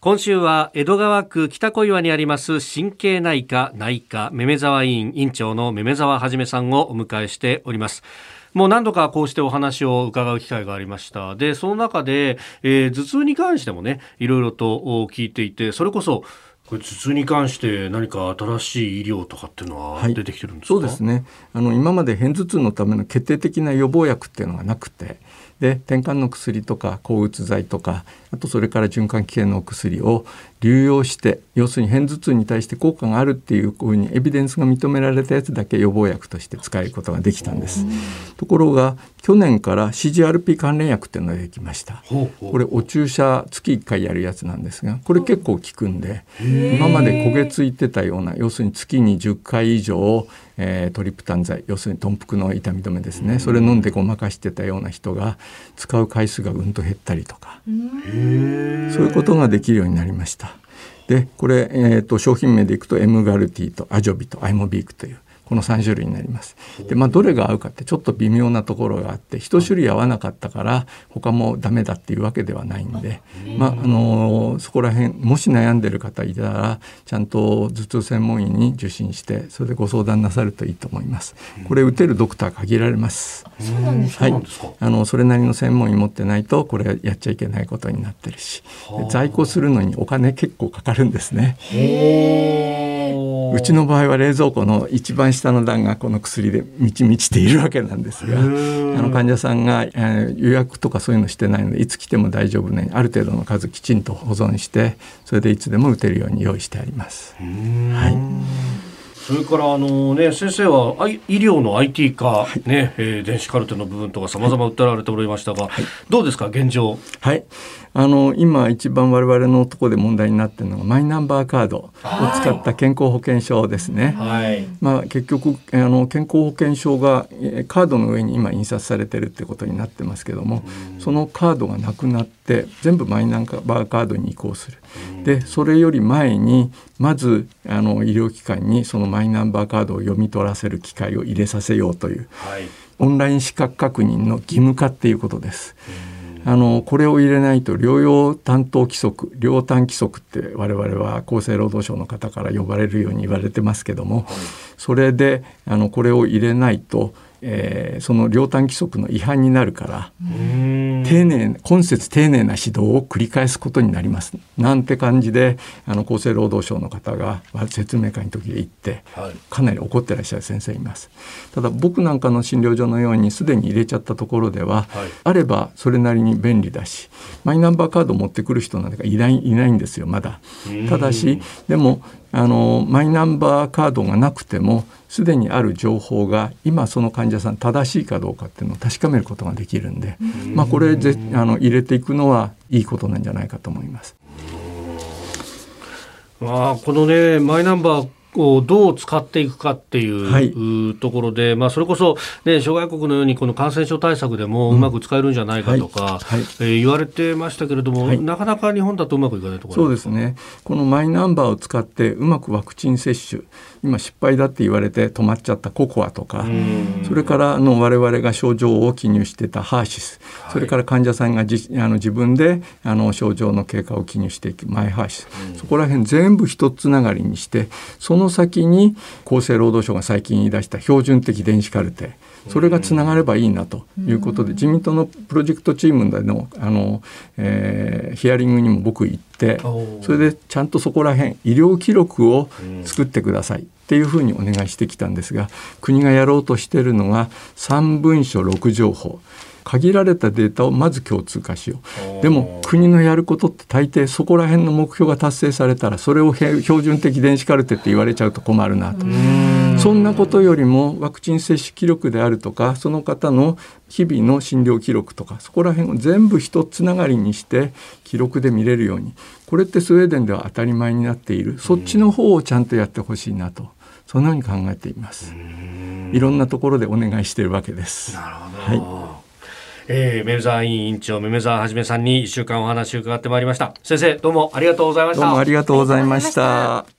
今週は江戸川区北小岩にあります神経内科内科めめ沢委員院長のめめ沢はじめさんをお迎えしております。もう何度かこうしてお話を伺う機会がありました。でその中で、えー、頭痛に関してもねいろいろと聞いていてそれこそこれ頭痛に関して何か新しい医療とかっていうのは出てきてるんですか、はい、そうですね。あの今まで片頭痛のための決定的な予防薬っていうのがなくてで転換の薬とか抗うつ剤とかあとそれから循環器系のお薬を流用して要するに片頭痛に対して効果があるっていうふうにエビデンスが認められたやつだけ予防薬として使えることができたんです。ところが去年から CGRP 関連薬っていうのができました。これお注射月1回やるやつなんですがこれ結構効くんで今まで焦げついてたような要するに月に10回以上えー、トリプタン剤要するに豚腹の痛み止めですねそれ飲んでごまかしてたような人が使う回数がうんと減ったりとかそういうことができるようになりました。でこれ、えーと、商品名でいくとエムガルティとアジョビとアイモビークというこの3種類になります。でまあどれが合うかってちょっと微妙なところがあって1種類合わなかったから他もダメだっていうわけではないんで、まああのそこら辺もし悩んでる方いたらちゃんと頭痛専門医に受診してそれでご相談なさるといいと思います。これ打てるドクター限られます。そうなんですはい。あのそれなりの専門医持ってないとこれやっちゃいけないことになってるし、在庫するのにお金結構かかるんですね。うちの場合は冷蔵庫の一番下の段がこの薬で満ち満ちているわけなんですがあの患者さんが、えー、予約とかそういうのしてないのでいつ来ても大丈夫ねある程度の数きちんと保存してそれでいつでも打てるように用意してあります。はいそれからあのね先生は医療の IT 化、はい、ね、えー、電子カルテの部分とかさまざま訴えられておりましたが、はい、どうですか現状？はい。あの今一番我々のところで問題になっているのがマイナンバーカードを使った健康保険証ですね。はい、まあ結局あの健康保険証がカードの上に今印刷されてるってことになってますけども、そのカードがなくなって全部マイナンバーカードに移行する。でそれより前にまずあの医療機関にそのマイナンバーカードを読み取らせる機会を入れさせようという、はい、オンライン資格確認の義務化っていうことです。あのこれを入れないと療養担当規則療担規則って我々は厚生労働省の方から呼ばれるように言われてますけども、はい、それであのこれを入れないとえー、その両端規則の違反になるから丁寧今節丁寧な指導を繰り返すことになります。なんて感じであの厚生労働省の方が説明会の時で言って、はい、かなり怒ってらっしゃる先生います。ただ僕なんかの診療所のようにすでに入れちゃったところでは、はい、あればそれなりに便利だしマイナンバーカード持ってくる人なんかいないいないんですよまだ。ただしでもあのマイナンバーカードがなくてもすでにある情報が今その患者さん正しいかどうかっていうのを確かめることができるんで、まあ、これぜあの入れていくのはいいことなんじゃないかと思います。まあ、このねマイナンバーをどう使っていくかっていう、はい、ところで、まあ、それこそ、ね、諸外国のようにこの感染症対策でもうまく使えるんじゃないかとか、うんはい。はい、えー、言われてましたけれども、なかなか日本だとうまくいかないところ。そうですね。このマイナンバーを使ってうまくワクチン接種今失敗だって言われて止まっちゃったココアとかそれからの我々が症状を記入してたハーシス、はい、それから患者さんがじあの自分であの症状の経過を記入していくマイハーシス、そこら辺全部一つながりにしてその先に厚生労働省が最近出した標準的電子カルテ。それがつながればいいなということで、自民党のプロジェクトチームでのあの、えー、ヒアリングにも僕行ってそれでちゃんとそこら辺医療記録を作ってくださいっていうふうにお願いしてきたんですが国がやろうとしているのが3文書6情報限られたデータをまず共通化しよう。でも国のやることって大抵そこら辺の目標が達成されたらそれを標準的電子カルテって言われちゃうと困るなと。そんなことよりもワクチン接種記録であるとかその方の日々の診療記録とかそこら辺を全部一つながりにして記録で見れるように。これってスウェーデンでは当たり前になっている。そっちの方をちゃんとやってほしいなと。そんなふうに考えています。いろんなところでお願いしているわけです。なるほど、はいえー、メルザー委員長、めめざはじめさんに一週間お話を伺ってまいりました。先生、どうもありがとうございました。どうもありがとうございました。